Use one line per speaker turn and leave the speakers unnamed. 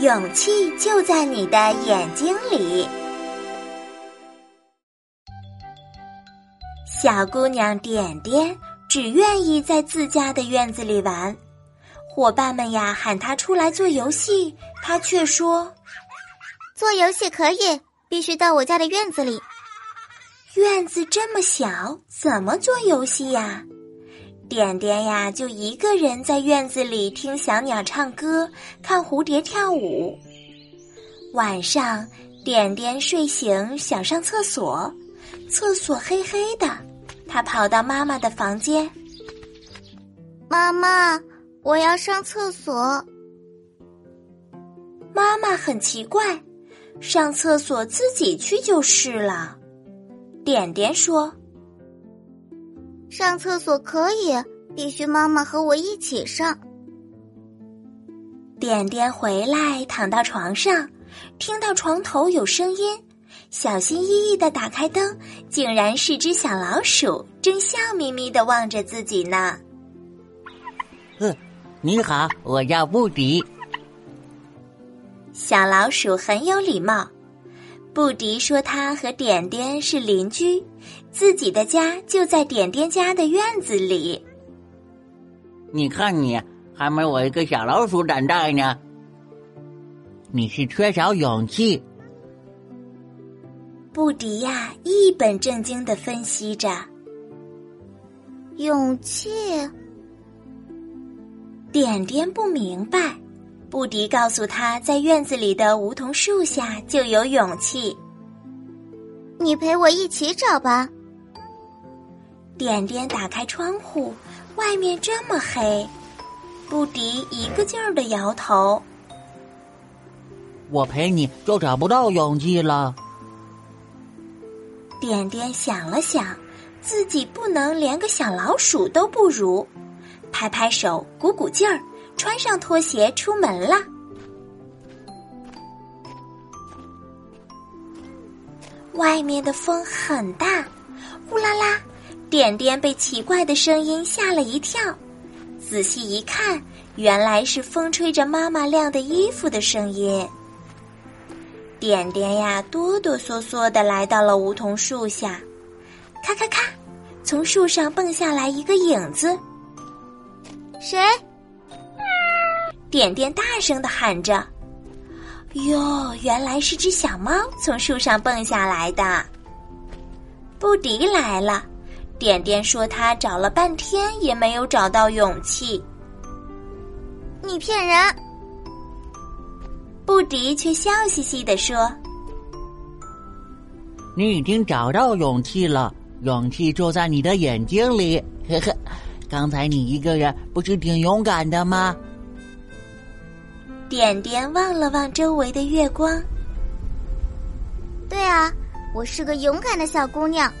勇气就在你的眼睛里。小姑娘点点只愿意在自家的院子里玩，伙伴们呀喊她出来做游戏，她却说：“
做游戏可以，必须到我家的院子里。
院子这么小，怎么做游戏呀？”点点呀，就一个人在院子里听小鸟唱歌，看蝴蝶跳舞。晚上，点点睡醒想上厕所，厕所黑黑的，他跑到妈妈的房间。
妈妈，我要上厕所。
妈妈很奇怪，上厕所自己去就是了。点点说。
上厕所可以，必须妈妈和我一起上。
点点回来，躺到床上，听到床头有声音，小心翼翼的打开灯，竟然是只小老鼠，正笑眯眯的望着自己呢。
嗯，你好，我叫布迪。
小老鼠很有礼貌。布迪说：“他和点点是邻居，自己的家就在点点家的院子里。
你看你还没我一个小老鼠胆大呢。你是缺少勇气。”
布迪呀，一本正经的分析着。
勇气。
点点不明白。布迪告诉他，在院子里的梧桐树下就有勇气。
你陪我一起找吧。
点点打开窗户，外面这么黑。布迪一个劲儿的摇头。
我陪你就找不到勇气了。
点点想了想，自己不能连个小老鼠都不如，拍拍手，鼓鼓劲儿。穿上拖鞋出门了。外面的风很大，呼啦啦！点点被奇怪的声音吓了一跳，仔细一看，原来是风吹着妈妈晾的衣服的声音。点点呀，哆哆嗦嗦的来到了梧桐树下，咔咔咔，从树上蹦下来一个影子。
谁？
点点大声的喊着：“哟，原来是只小猫从树上蹦下来的。”布迪来了，点点说他找了半天也没有找到勇气。
你骗人！
布迪却笑嘻嘻的说：“
你已经找到勇气了，勇气就在你的眼睛里。呵呵，刚才你一个人不是挺勇敢的吗？”
点点望了望周围的月光。
对啊，我是个勇敢的小姑娘。